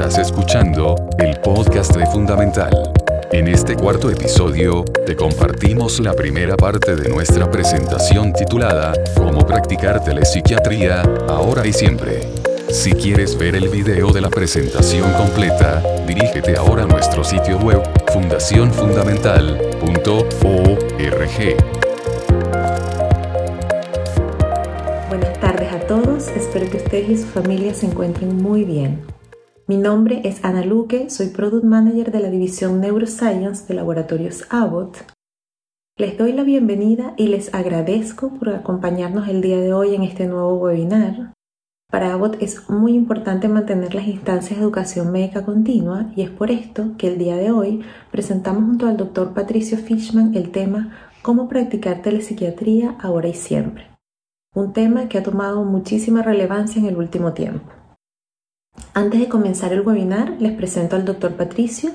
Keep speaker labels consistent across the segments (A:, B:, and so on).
A: Estás escuchando el podcast de Fundamental. En este cuarto episodio, te compartimos la primera parte de nuestra presentación titulada Cómo practicar telepsiquiatría, ahora y siempre. Si quieres ver el video de la presentación completa, dirígete ahora a nuestro sitio web fundacionfundamental.org.
B: Buenas tardes a todos, espero que ustedes y su familia se encuentren muy bien. Mi nombre es Ana Luque, soy Product Manager de la División Neuroscience de Laboratorios Abbott. Les doy la bienvenida y les agradezco por acompañarnos el día de hoy en este nuevo webinar. Para Abbott es muy importante mantener las instancias de educación médica continua y es por esto que el día de hoy presentamos junto al doctor Patricio Fishman el tema Cómo practicar telepsiquiatría ahora y siempre un tema que ha tomado muchísima relevancia en el último tiempo. Antes de comenzar el webinar, les presento al doctor Patricio.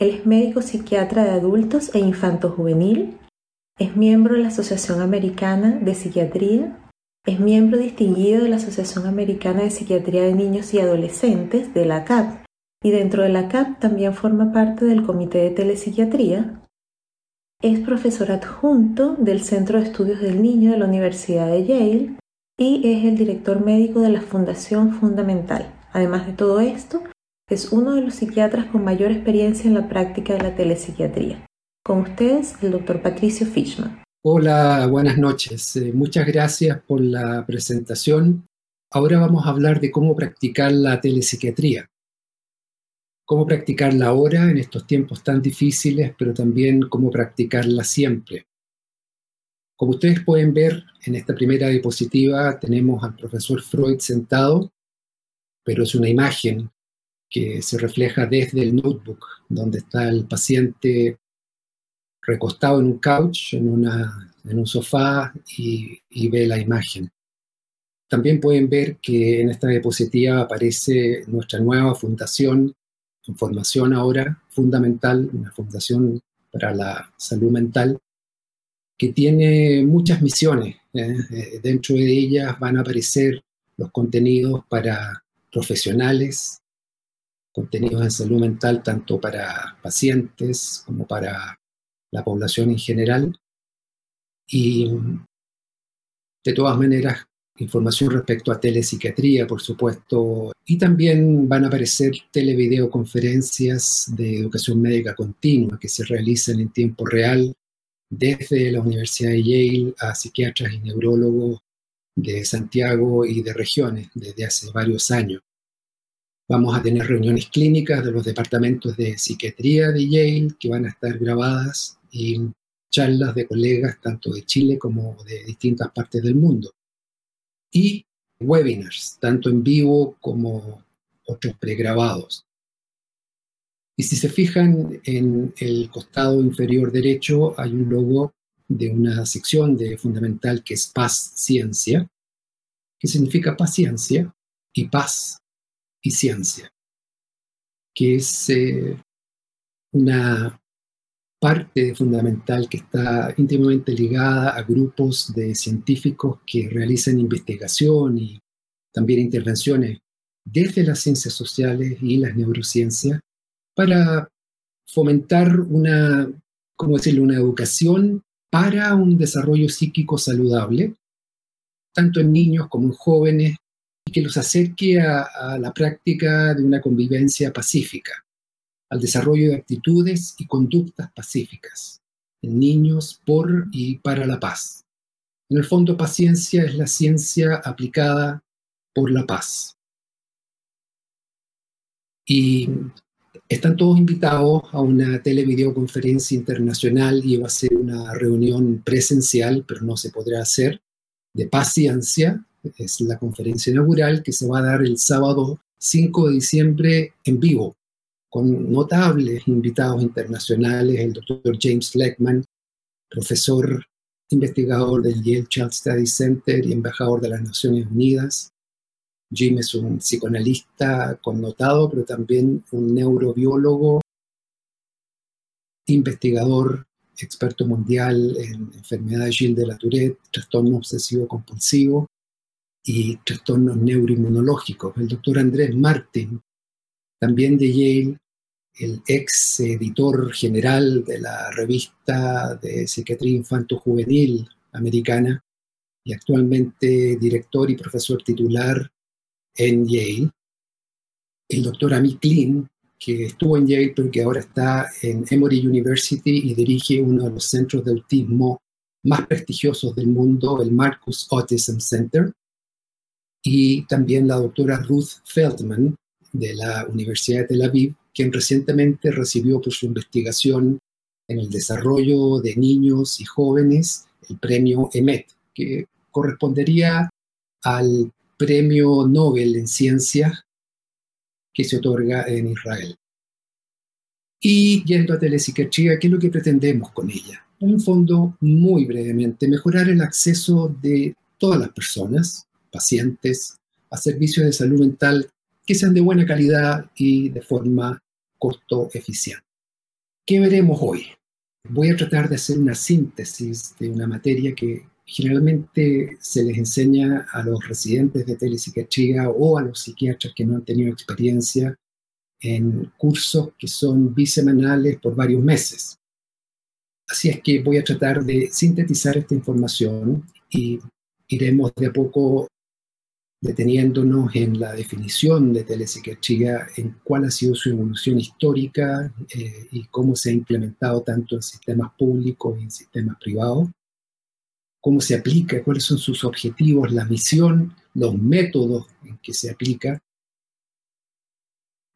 B: Él es médico psiquiatra de adultos e infanto juvenil, es miembro de la Asociación Americana de Psiquiatría, es miembro distinguido de la Asociación Americana de Psiquiatría de Niños y Adolescentes, de la CAP, y dentro de la CAP también forma parte del Comité de Telepsiquiatría, es profesor adjunto del Centro de Estudios del Niño de la Universidad de Yale y es el director médico de la Fundación Fundamental. Además de todo esto, es uno de los psiquiatras con mayor experiencia en la práctica de la telepsiquiatría. Con ustedes, el doctor Patricio Fishman.
C: Hola, buenas noches. Eh, muchas gracias por la presentación. Ahora vamos a hablar de cómo practicar la telepsiquiatría cómo practicarla ahora en estos tiempos tan difíciles, pero también cómo practicarla siempre. Como ustedes pueden ver en esta primera diapositiva, tenemos al profesor Freud sentado, pero es una imagen que se refleja desde el notebook, donde está el paciente recostado en un couch, en, una, en un sofá y, y ve la imagen. También pueden ver que en esta diapositiva aparece nuestra nueva fundación formación ahora fundamental, una fundación para la salud mental, que tiene muchas misiones. ¿eh? Eh, dentro de ellas van a aparecer los contenidos para profesionales, contenidos en salud mental tanto para pacientes como para la población en general. Y de todas maneras, información respecto a telepsiquiatría, por supuesto, y también van a aparecer televideoconferencias de educación médica continua que se realizan en tiempo real desde la Universidad de Yale a psiquiatras y neurólogos de Santiago y de regiones desde hace varios años. Vamos a tener reuniones clínicas de los departamentos de psiquiatría de Yale que van a estar grabadas y charlas de colegas tanto de Chile como de distintas partes del mundo y webinars, tanto en vivo como otros pregrabados. Y si se fijan en el costado inferior derecho hay un logo de una sección de fundamental que es paz ciencia, que significa paciencia y paz y ciencia, que es eh, una parte fundamental que está íntimamente ligada a grupos de científicos que realizan investigación y también intervenciones desde las ciencias sociales y las neurociencias para fomentar una, ¿cómo decirlo?, una educación para un desarrollo psíquico saludable, tanto en niños como en jóvenes, y que los acerque a, a la práctica de una convivencia pacífica al desarrollo de actitudes y conductas pacíficas en niños por y para la paz. En el fondo, paciencia es la ciencia aplicada por la paz. Y están todos invitados a una televideoconferencia internacional y va a ser una reunión presencial, pero no se podrá hacer, de paciencia. Es la conferencia inaugural que se va a dar el sábado 5 de diciembre en vivo con notables invitados internacionales, el doctor James Leckman, profesor investigador del Yale Child Study Center y embajador de las Naciones Unidas. Jim es un psicoanalista connotado, pero también un neurobiólogo, investigador, experto mundial en enfermedades Gilles de la Tourette, trastorno obsesivo compulsivo y trastornos neuroinmunológicos. El doctor Andrés Martin también de Yale, el ex editor general de la revista de psiquiatría infanto-juvenil americana y actualmente director y profesor titular en Yale. El doctor Amit Klein, que estuvo en Yale pero que ahora está en Emory University y dirige uno de los centros de autismo más prestigiosos del mundo, el Marcus Autism Center. Y también la doctora Ruth Feldman de la Universidad de Tel Aviv, quien recientemente recibió por su investigación en el desarrollo de niños y jóvenes el premio EMET, que correspondería al premio Nobel en ciencias que se otorga en Israel. Y yendo a telepsiquiatría, ¿qué es lo que pretendemos con ella? Un fondo, muy brevemente, mejorar el acceso de todas las personas, pacientes, a servicios de salud mental que sean de buena calidad y de forma costo eficiente. ¿Qué veremos hoy? Voy a tratar de hacer una síntesis de una materia que generalmente se les enseña a los residentes de telepsiquiatría o a los psiquiatras que no han tenido experiencia en cursos que son bisemanales por varios meses. Así es que voy a tratar de sintetizar esta información y iremos de a poco deteniéndonos en la definición de telepsiquiatría, en cuál ha sido su evolución histórica eh, y cómo se ha implementado tanto en sistemas públicos y en sistemas privados, cómo se aplica, cuáles son sus objetivos, la misión, los métodos en que se aplica,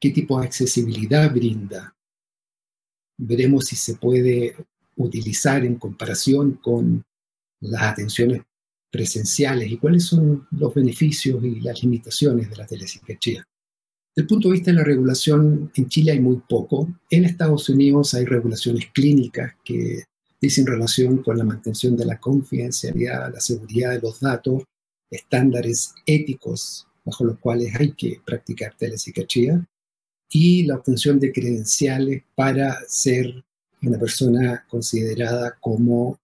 C: qué tipo de accesibilidad brinda. Veremos si se puede utilizar en comparación con las atenciones presenciales y cuáles son los beneficios y las limitaciones de la telepsiquiatría. Desde el punto de vista de la regulación, en Chile hay muy poco. En Estados Unidos hay regulaciones clínicas que dicen relación con la mantención de la confidencialidad, la seguridad de los datos, estándares éticos bajo los cuales hay que practicar telepsiquiatría y la obtención de credenciales para ser una persona considerada como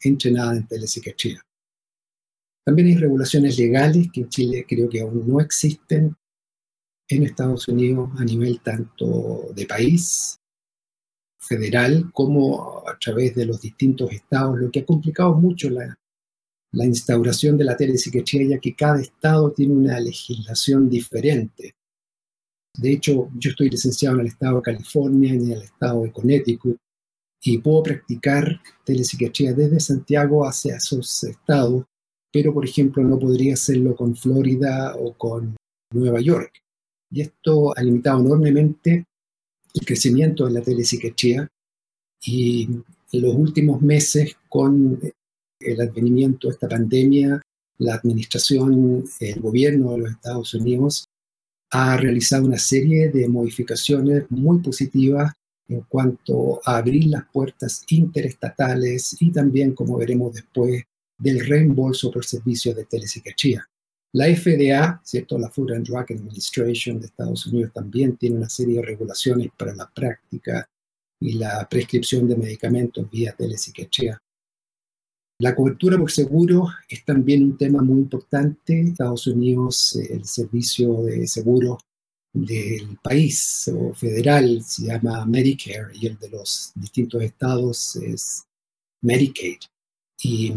C: entrenada en telepsiquiatría. También hay regulaciones legales que en Chile creo que aún no existen. En Estados Unidos a nivel tanto de país, federal, como a través de los distintos estados, lo que ha complicado mucho la, la instauración de la telepsiquiatría, ya que cada estado tiene una legislación diferente. De hecho, yo estoy licenciado en el estado de California y en el estado de Connecticut y puedo practicar telepsiquiatría desde Santiago hacia esos estados pero por ejemplo no podría hacerlo con Florida o con Nueva York. Y esto ha limitado enormemente el crecimiento de la telepsiquiatría y los últimos meses con el advenimiento de esta pandemia, la administración, el gobierno de los Estados Unidos ha realizado una serie de modificaciones muy positivas en cuanto a abrir las puertas interestatales y también, como veremos después, del reembolso por servicios de telepsiquiatría. La FDA, ¿cierto? la Food and Drug Administration de Estados Unidos también tiene una serie de regulaciones para la práctica y la prescripción de medicamentos vía telepsiquiatría. La cobertura por seguro es también un tema muy importante. Estados Unidos, el servicio de seguro del país o federal se llama Medicare y el de los distintos estados es Medicaid. Y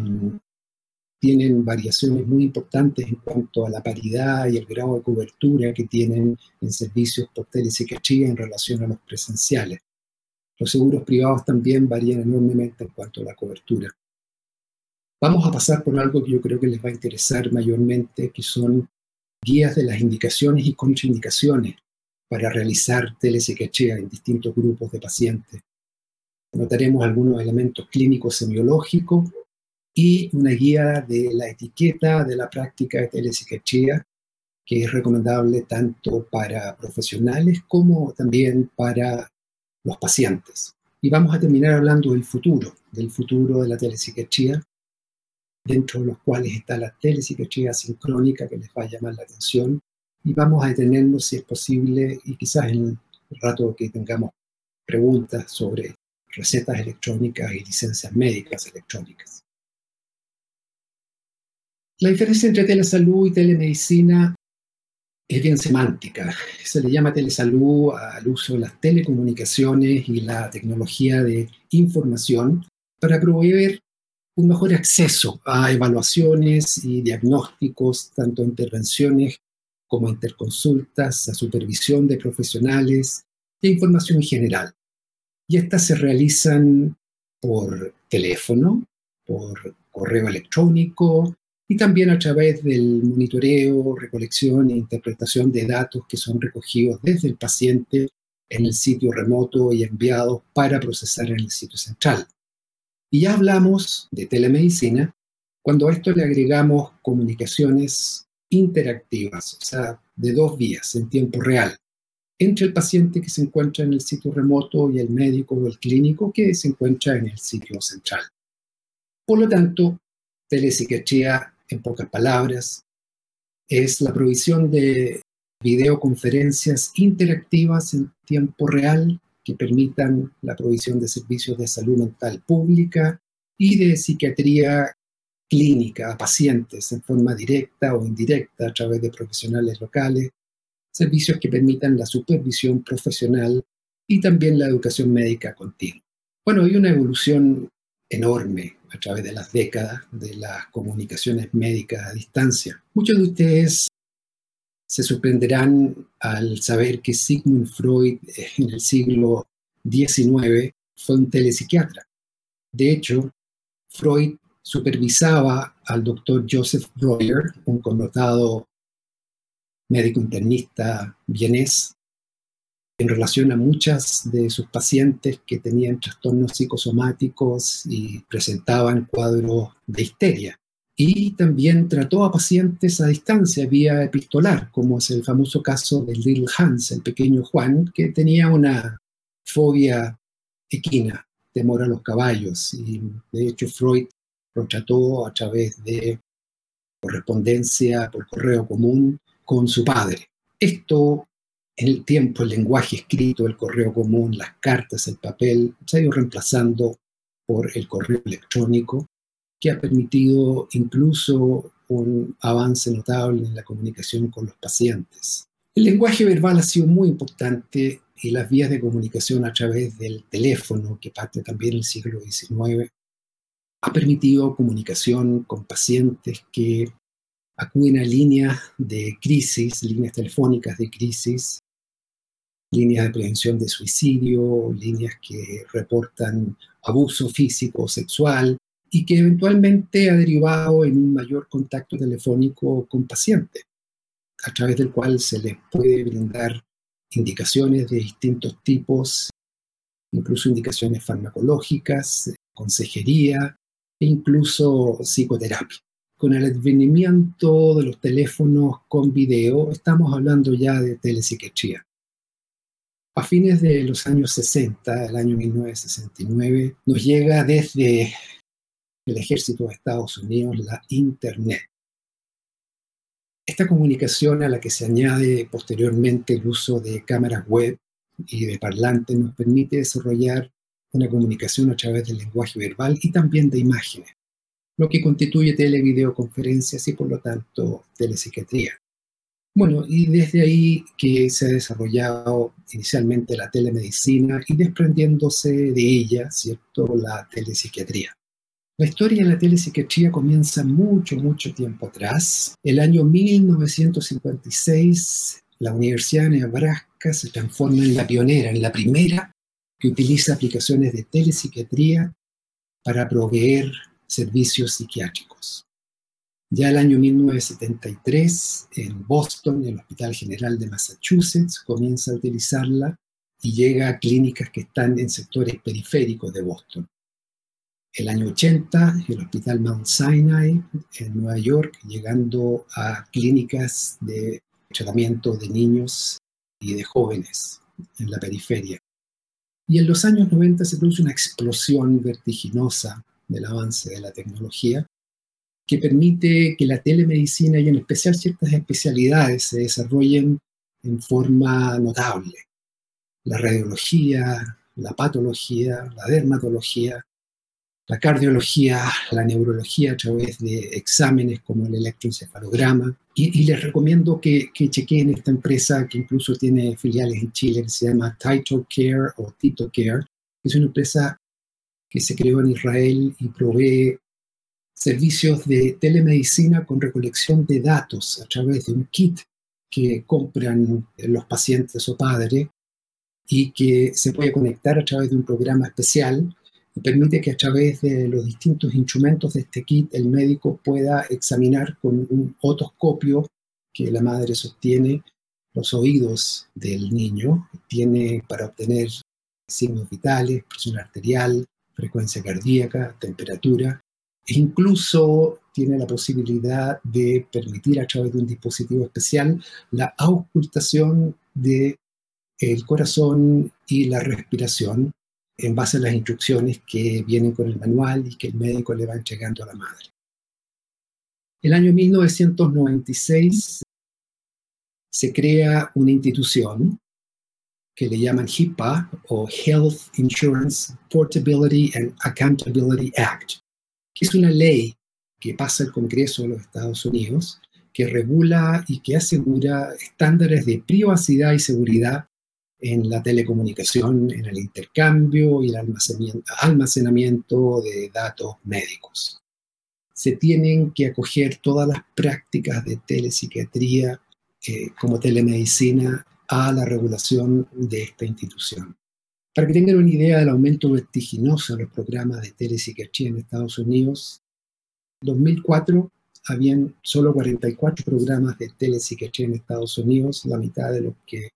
C: tienen variaciones muy importantes en cuanto a la paridad y el grado de cobertura que tienen en servicios por telepsiquiatría en relación a los presenciales. Los seguros privados también varían enormemente en cuanto a la cobertura. Vamos a pasar por algo que yo creo que les va a interesar mayormente, que son guías de las indicaciones y contraindicaciones para realizar telepsiquiatría en distintos grupos de pacientes. Notaremos algunos elementos clínicos semiológicos y una guía de la etiqueta de la práctica de telepsiquiatría, que es recomendable tanto para profesionales como también para los pacientes. Y vamos a terminar hablando del futuro, del futuro de la telepsiquiatría, dentro de los cuales está la telepsiquiatría sincrónica que les va a llamar la atención. Y vamos a detenernos, si es posible, y quizás en el rato que tengamos preguntas sobre recetas electrónicas y licencias médicas electrónicas. La diferencia entre telesalud y telemedicina es bien semántica. Se le llama telesalud al uso de las telecomunicaciones y la tecnología de información para proveer un mejor acceso a evaluaciones y diagnósticos, tanto intervenciones como interconsultas, a supervisión de profesionales e información general. Y estas se realizan por teléfono, por correo electrónico y también a través del monitoreo, recolección e interpretación de datos que son recogidos desde el paciente en el sitio remoto y enviados para procesar en el sitio central. Y ya hablamos de telemedicina cuando a esto le agregamos comunicaciones interactivas, o sea, de dos vías en tiempo real, entre el paciente que se encuentra en el sitio remoto y el médico o el clínico que se encuentra en el sitio central. Por lo tanto, telepsiquiatría, en pocas palabras, es la provisión de videoconferencias interactivas en tiempo real que permitan la provisión de servicios de salud mental pública y de psiquiatría clínica a pacientes en forma directa o indirecta a través de profesionales locales, servicios que permitan la supervisión profesional y también la educación médica continua. Bueno, hay una evolución enorme a través de las décadas de las comunicaciones médicas a distancia. Muchos de ustedes se sorprenderán al saber que Sigmund Freud en el siglo XIX fue un telepsiquiatra. De hecho, Freud supervisaba al doctor Joseph Breuer, un connotado médico internista vienés, en relación a muchas de sus pacientes que tenían trastornos psicosomáticos y presentaban cuadros de histeria. Y también trató a pacientes a distancia, vía epistolar, como es el famoso caso de Little Hans, el pequeño Juan, que tenía una fobia equina, temor a los caballos. Y de hecho Freud lo trató a través de correspondencia por correo común con su padre. Esto el tiempo, el lenguaje escrito, el correo común, las cartas, el papel, se ha ido reemplazando por el correo electrónico, que ha permitido incluso un avance notable en la comunicación con los pacientes. El lenguaje verbal ha sido muy importante y las vías de comunicación a través del teléfono, que parte también del siglo XIX, ha permitido comunicación con pacientes que acuden a líneas de crisis, líneas telefónicas de crisis, líneas de prevención de suicidio, líneas que reportan abuso físico o sexual y que eventualmente ha derivado en un mayor contacto telefónico con pacientes, a través del cual se les puede brindar indicaciones de distintos tipos, incluso indicaciones farmacológicas, consejería e incluso psicoterapia. Con el advenimiento de los teléfonos con video, estamos hablando ya de telepsiquiatría. A fines de los años 60, el año 1969, nos llega desde el ejército de Estados Unidos la Internet. Esta comunicación a la que se añade posteriormente el uso de cámaras web y de parlantes nos permite desarrollar una comunicación a través del lenguaje verbal y también de imágenes, lo que constituye televideoconferencias y por lo tanto telepsiquiatría. Bueno, y desde ahí que se ha desarrollado inicialmente la telemedicina y desprendiéndose de ella, ¿cierto?, la telepsiquiatría. La historia de la telepsiquiatría comienza mucho, mucho tiempo atrás. El año 1956, la Universidad de Nebraska se transforma en la pionera, en la primera que utiliza aplicaciones de telepsiquiatría para proveer servicios psiquiátricos. Ya el año 1973, en Boston, el Hospital General de Massachusetts comienza a utilizarla y llega a clínicas que están en sectores periféricos de Boston. El año 80, el Hospital Mount Sinai en Nueva York, llegando a clínicas de tratamiento de niños y de jóvenes en la periferia. Y en los años 90 se produce una explosión vertiginosa del avance de la tecnología que permite que la telemedicina y en especial ciertas especialidades se desarrollen en forma notable. La radiología, la patología, la dermatología, la cardiología, la neurología a través de exámenes como el electroencefalograma. Y, les recomiendo que, que, chequeen esta empresa que incluso tiene filiales en Chile, que se llama Tito Care o Tito Care. Es una empresa que se creó en Israel y provee servicios de telemedicina con recolección de datos a través de un kit que compran los pacientes o padres y que se puede conectar a través de un programa especial y permite que a través de los distintos instrumentos de este kit el médico pueda examinar con un otoscopio que la madre sostiene los oídos del niño, tiene para obtener signos vitales, presión arterial, frecuencia cardíaca, temperatura, incluso tiene la posibilidad de permitir a través de un dispositivo especial la auscultación del el corazón y la respiración en base a las instrucciones que vienen con el manual y que el médico le va entregando a la madre. El año 1996 se crea una institución que le llaman HIPAA o Health Insurance Portability and Accountability Act, que es una ley que pasa el Congreso de los Estados Unidos que regula y que asegura estándares de privacidad y seguridad en la telecomunicación, en el intercambio y el almacenamiento de datos médicos. Se tienen que acoger todas las prácticas de telepsiquiatría eh, como telemedicina a la regulación de esta institución. Para que tengan una idea del aumento vertiginoso de los programas de telepsiquiatría en Estados Unidos, en 2004 habían solo 44 programas de telepsiquiatría en Estados Unidos, la mitad de los que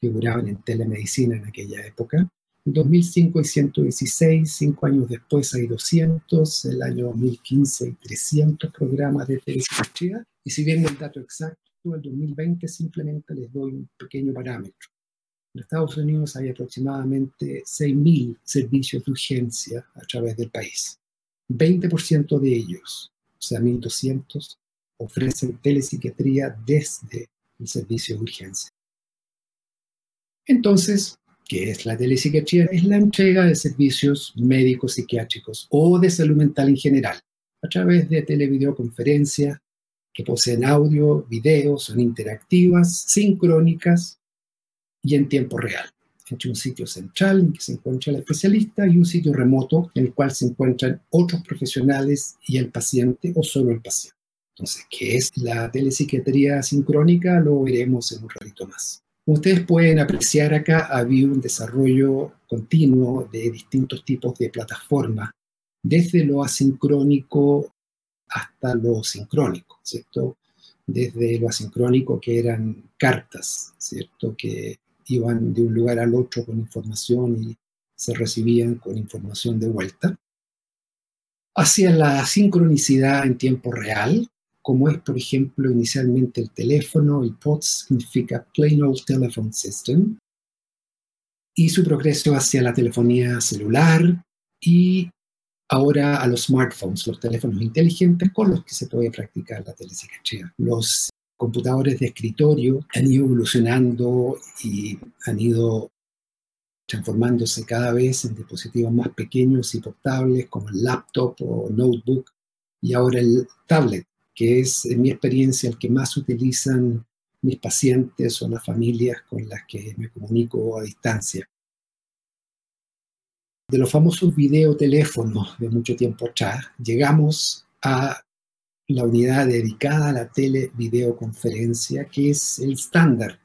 C: figuraban en telemedicina en aquella época. En 2005 hay 116, cinco años después hay 200, el año 2015 hay 300 programas de telepsiquiatría. Y si bien el dato exacto, el 2020 simplemente les doy un pequeño parámetro. En Estados Unidos hay aproximadamente 6.000 servicios de urgencia a través del país. 20% de ellos, o sea, 1.200, ofrecen telepsiquiatría desde el servicio de urgencia. Entonces, ¿qué es la telepsiquiatría? Es la entrega de servicios médicos psiquiátricos o de salud mental en general, a través de televideoconferencias que poseen audio, video, son interactivas, sincrónicas y en tiempo real, entre un sitio central en que se encuentra el especialista y un sitio remoto en el cual se encuentran otros profesionales y el paciente o solo el paciente. Entonces, ¿qué es la telepsiquiatría sincrónica? Lo veremos en un ratito más. Ustedes pueden apreciar acá, ha habido un desarrollo continuo de distintos tipos de plataformas, desde lo asincrónico hasta lo sincrónico, ¿cierto? Desde lo asincrónico que eran cartas, ¿cierto? Que iban de un lugar al otro con información y se recibían con información de vuelta, hacia la sincronicidad en tiempo real, como es, por ejemplo, inicialmente el teléfono, el POTS significa Plain Old Telephone System, y su progreso hacia la telefonía celular y ahora a los smartphones, los teléfonos inteligentes con los que se puede practicar la telepsiquiatría. Los computadores de escritorio han ido evolucionando y han ido transformándose cada vez en dispositivos más pequeños y portables como el laptop o notebook y ahora el tablet que es en mi experiencia el que más utilizan mis pacientes o las familias con las que me comunico a distancia. De los famosos videoteléfonos de mucho tiempo atrás, llegamos a la unidad dedicada a la televideoconferencia, que es el estándar.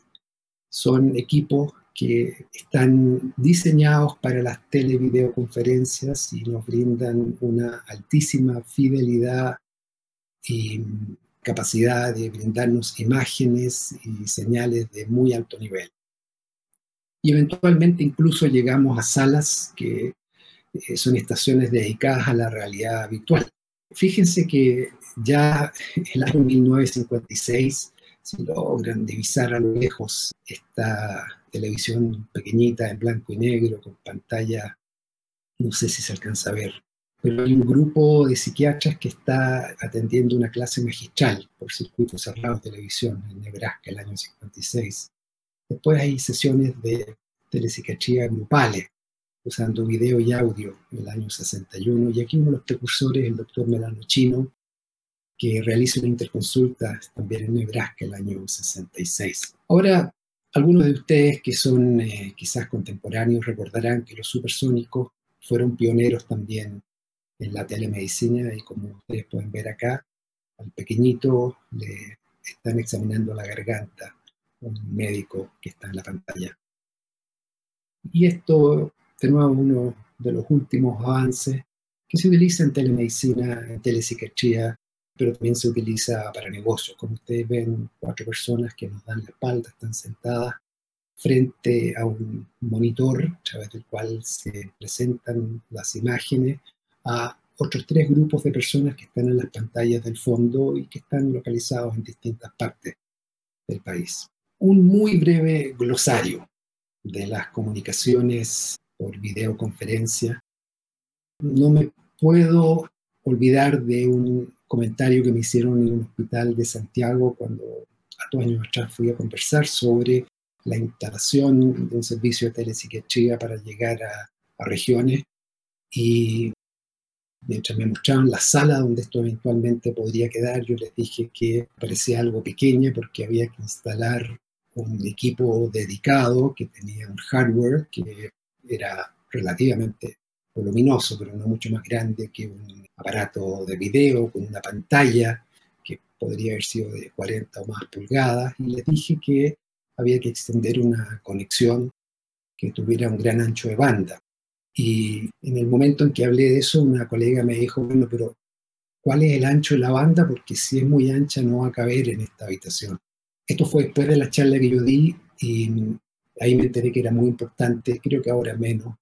C: Son equipos que están diseñados para las televideoconferencias y nos brindan una altísima fidelidad y capacidad de brindarnos imágenes y señales de muy alto nivel. Y eventualmente incluso llegamos a salas que eh, son estaciones dedicadas a la realidad virtual. Fíjense que ya el año 1956 se logran divisar a lo lejos esta televisión pequeñita en blanco y negro con pantalla, no sé si se alcanza a ver, pero hay un grupo de psiquiatras que está atendiendo una clase magistral por circuito cerrado de televisión en Nebraska el año 56. Después hay sesiones de telepsiquiatría grupales, usando video y audio en el año 61. Y aquí uno de los precursores, el doctor Melano Chino, que realiza una interconsulta también en Nebraska el año 66. Ahora, algunos de ustedes que son eh, quizás contemporáneos recordarán que los supersónicos fueron pioneros también en la telemedicina y como ustedes pueden ver acá, al pequeñito le están examinando la garganta un médico que está en la pantalla. Y esto, de nuevo, uno de los últimos avances que se utiliza en telemedicina, en telepsiquiatría, pero también se utiliza para negocios. Como ustedes ven, cuatro personas que nos dan la espalda, están sentadas frente a un monitor a través del cual se presentan las imágenes a otros tres grupos de personas que están en las pantallas del fondo y que están localizados en distintas partes del país. Un muy breve glosario de las comunicaciones por videoconferencia. No me puedo olvidar de un comentario que me hicieron en un hospital de Santiago cuando a dos años atrás fui a conversar sobre la instalación de un servicio de telepsiquiatría para llegar a, a regiones. Y mientras me mostraban la sala donde esto eventualmente podría quedar, yo les dije que parecía algo pequeño porque había que instalar un equipo dedicado que tenía un hardware que era relativamente voluminoso, pero no mucho más grande que un aparato de video con una pantalla que podría haber sido de 40 o más pulgadas. Y les dije que había que extender una conexión que tuviera un gran ancho de banda. Y en el momento en que hablé de eso, una colega me dijo, bueno, pero ¿cuál es el ancho de la banda? Porque si es muy ancha no va a caber en esta habitación. Esto fue después de la charla que yo di y ahí me enteré que era muy importante, creo que ahora menos,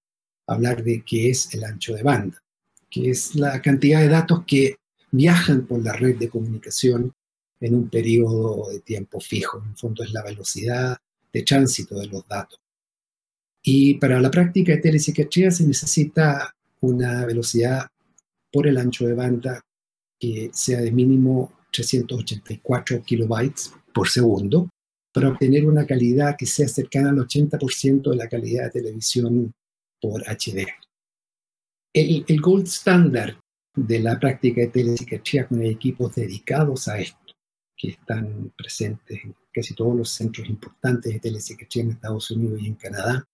C: hablar de qué es el ancho de banda, que es la cantidad de datos que viajan por la red de comunicación en un periodo de tiempo fijo. En el fondo es la velocidad de tránsito de los datos. Y para la práctica de telepsiquiatría se necesita una velocidad por el ancho de banda que sea de mínimo 384 kilobytes por segundo para obtener una calidad que sea cercana al 80% de la calidad de televisión por HD. El, el gold standard de la práctica de telepsiquiatría con equipos dedicados a esto, que están presentes en casi todos los centros importantes de telepsiquiatría en Estados Unidos y en Canadá,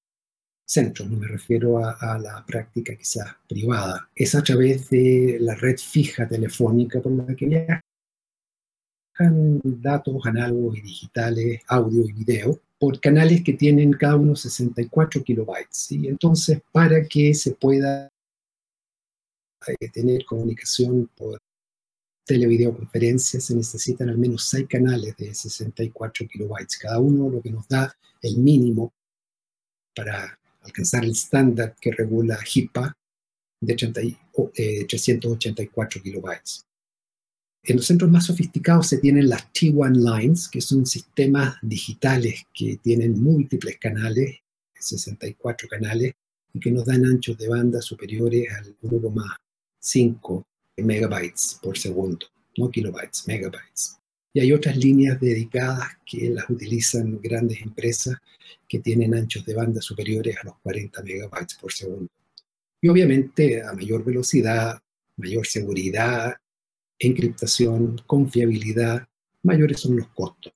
C: centros, no me refiero a, a, la práctica quizás privada, es a través de la red fija telefónica por la que viajan datos análogos y digitales, audio y video, por canales que tienen cada uno 64 kilobytes. Y entonces, para que se pueda eh, tener comunicación por televideoconferencia, se necesitan al menos 6 canales de 64 kilobytes, cada uno lo que nos da el mínimo para alcanzar el estándar que regula HIPAA de 30, eh, 384 kilobytes. En los centros más sofisticados se tienen las T1 Lines, que son sistemas digitales que tienen múltiples canales, 64 canales, y que nos dan anchos de banda superiores al 1,5 megabytes por segundo, no kilobytes, megabytes. Y hay otras líneas dedicadas que las utilizan grandes empresas que tienen anchos de banda superiores a los 40 megabytes por segundo. Y obviamente a mayor velocidad, mayor seguridad, encriptación, confiabilidad, mayores son los costos.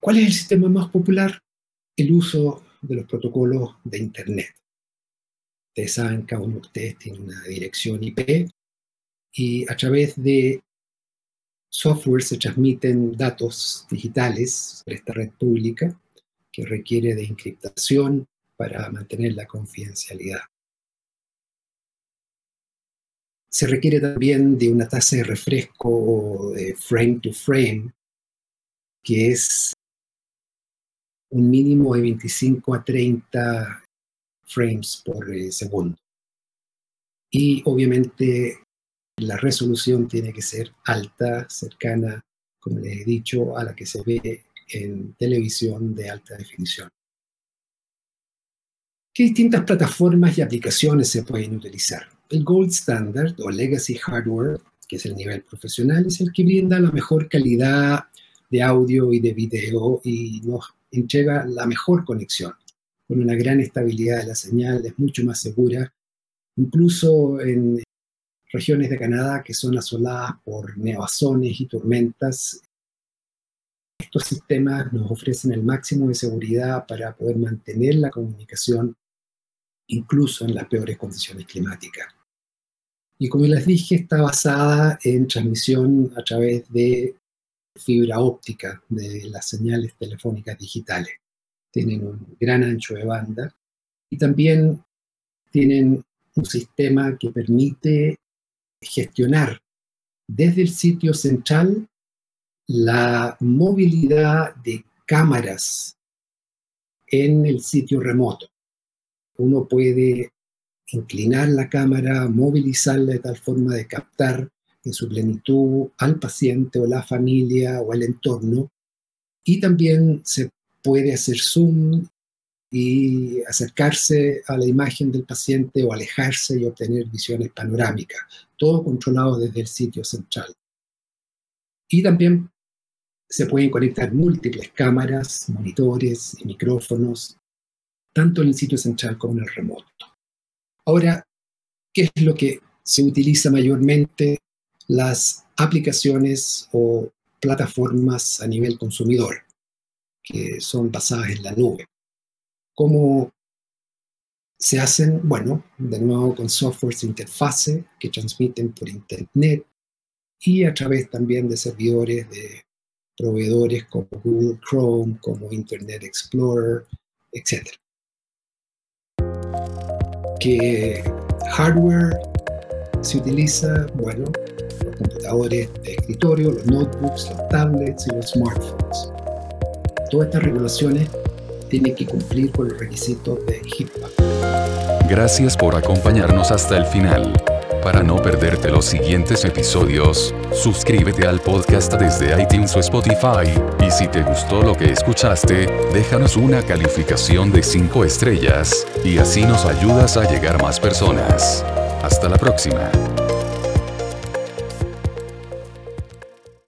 C: ¿Cuál es el sistema más popular? El uso de los protocolos de Internet. Ustedes saben, cada uno tiene una dirección IP y a través de software se transmiten datos digitales sobre esta red pública que requiere de encriptación para mantener la confidencialidad. Se requiere también de una tasa de refresco de frame to frame, que es un mínimo de 25 a 30 frames por eh, segundo. Y obviamente la resolución tiene que ser alta, cercana, como les he dicho, a la que se ve en televisión de alta definición. ¿Qué distintas plataformas y aplicaciones se pueden utilizar? El Gold Standard o Legacy Hardware, que es el nivel profesional, es el que brinda la mejor calidad de audio y de video y nos entrega la mejor conexión. con una gran estabilidad de la señal, es mucho más segura, incluso en regiones de Canadá que son asoladas por nevazones y tormentas. Estos sistemas nos ofrecen el máximo de seguridad para poder mantener la comunicación incluso en las peores condiciones climáticas. Y como les dije, está basada en transmisión a través de fibra óptica de las señales telefónicas digitales. Tienen un gran ancho de banda y también tienen un sistema que permite gestionar desde el sitio central la movilidad de cámaras en el sitio remoto. Uno puede inclinar la cámara, movilizarla de tal forma de captar en su plenitud al paciente o la familia o al entorno. Y también se puede hacer zoom y acercarse a la imagen del paciente o alejarse y obtener visiones panorámicas, todo controlado desde el sitio central. Y también se pueden conectar múltiples cámaras, monitores y micrófonos, tanto en el sitio central como en el remoto. Ahora, ¿qué es lo que se utiliza mayormente? Las aplicaciones o plataformas a nivel consumidor, que son basadas en la nube. ¿Cómo se hacen? Bueno, de nuevo con softwares de interfase que transmiten por Internet y a través también de servidores de proveedores como Google Chrome, como Internet Explorer, etc. ¿Qué hardware se utiliza? Bueno, los computadores de escritorio, los notebooks, los tablets y los smartphones. Todas estas regulaciones tiene que cumplir con los requisitos de HIPAA.
A: Gracias por acompañarnos hasta el final. Para no perderte los siguientes episodios, suscríbete al podcast desde iTunes o Spotify, y si te gustó lo que escuchaste, déjanos una calificación de 5 estrellas, y así nos ayudas a llegar más personas. Hasta la próxima.